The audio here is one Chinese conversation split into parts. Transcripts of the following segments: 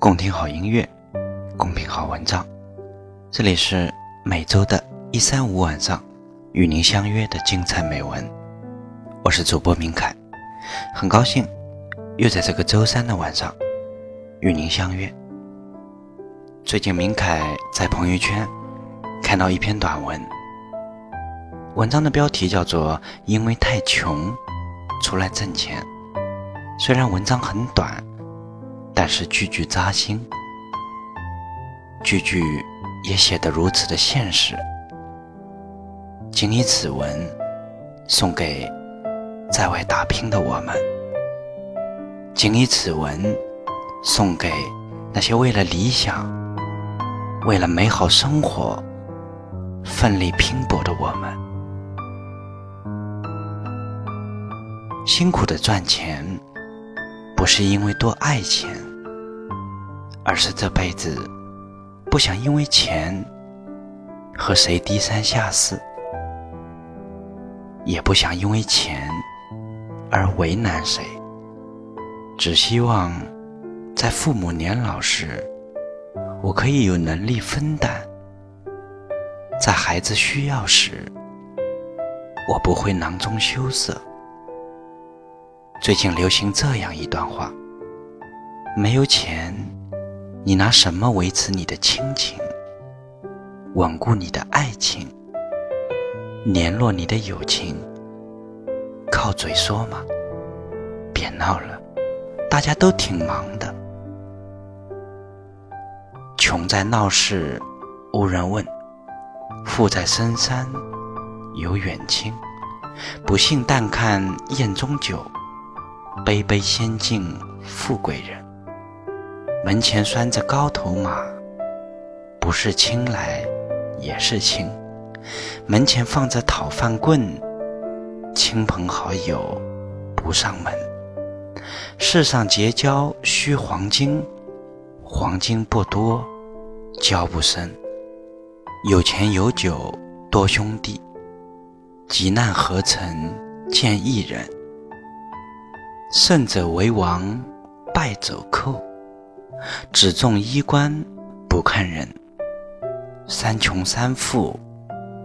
共听好音乐，共品好文章。这里是每周的一三五晚上与您相约的精彩美文。我是主播明凯，很高兴又在这个周三的晚上与您相约。最近，明凯在朋友圈看到一篇短文，文章的标题叫做《因为太穷出来挣钱》。虽然文章很短，但是句句扎心，句句也写得如此的现实。谨以此文送给在外打拼的我们，谨以此文送给那些为了理想、为了美好生活奋力拼搏的我们。辛苦的赚钱。不是因为多爱钱，而是这辈子不想因为钱和谁低三下四，也不想因为钱而为难谁。只希望在父母年老时，我可以有能力分担；在孩子需要时，我不会囊中羞涩。最近流行这样一段话：没有钱，你拿什么维持你的亲情、稳固你的爱情、联络你的友情？靠嘴说吗？别闹了，大家都挺忙的。穷在闹市无人问，富在深山有远亲。不信但看宴中酒。杯杯先敬富贵人，门前拴着高头马，不是亲来也是亲。门前放着讨饭棍，亲朋好友不上门。世上结交需黄金，黄金不多交不深。有钱有酒多兄弟，急难何曾见一人。胜者为王，败者寇。只重衣冠，不看人。三穷三富，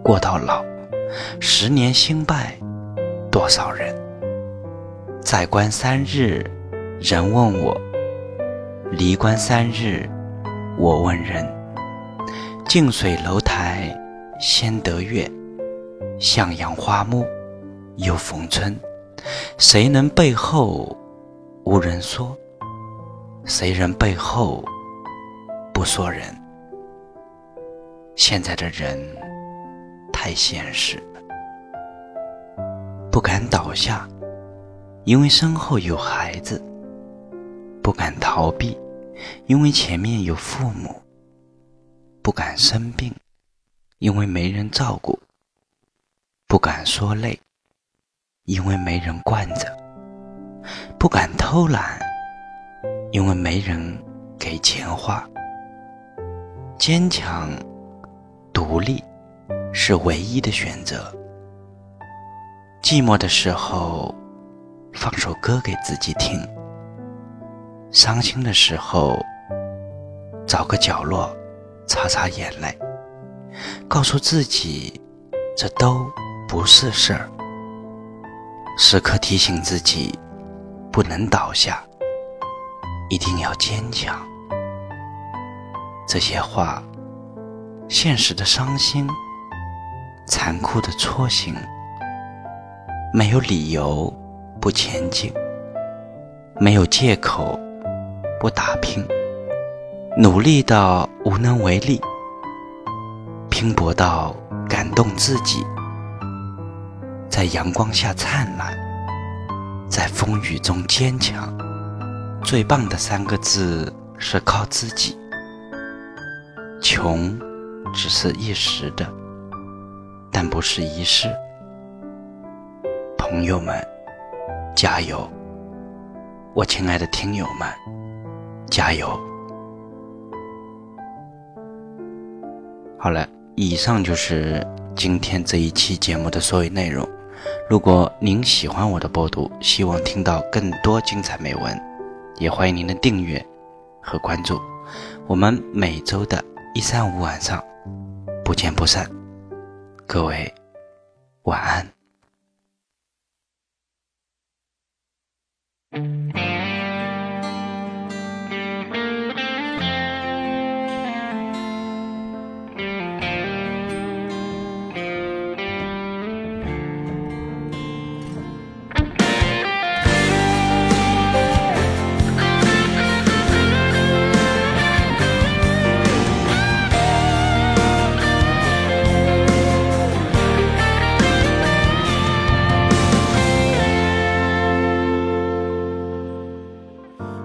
过到老。十年兴败，多少人？在官三日，人问我；离官三日，我问人。近水楼台先得月，向阳花木又逢春。谁能背后无人说？谁人背后不说人？现在的人太现实，不敢倒下，因为身后有孩子；不敢逃避，因为前面有父母；不敢生病，因为没人照顾；不敢说累。因为没人惯着，不敢偷懒；因为没人给钱花。坚强、独立是唯一的选择。寂寞的时候，放首歌给自己听；伤心的时候，找个角落擦擦眼泪，告诉自己，这都不是事儿。时刻提醒自己，不能倒下，一定要坚强。这些话，现实的伤心，残酷的戳心，没有理由不前进，没有借口不打拼，努力到无能为力，拼搏到感动自己。在阳光下灿烂，在风雨中坚强。最棒的三个字是靠自己。穷只是一时的，但不是一世。朋友们，加油！我亲爱的听友们，加油！好了，以上就是今天这一期节目的所有内容。如果您喜欢我的播读，希望听到更多精彩美文，也欢迎您的订阅和关注。我们每周的一三五晚上不见不散。各位晚安。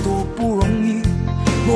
多。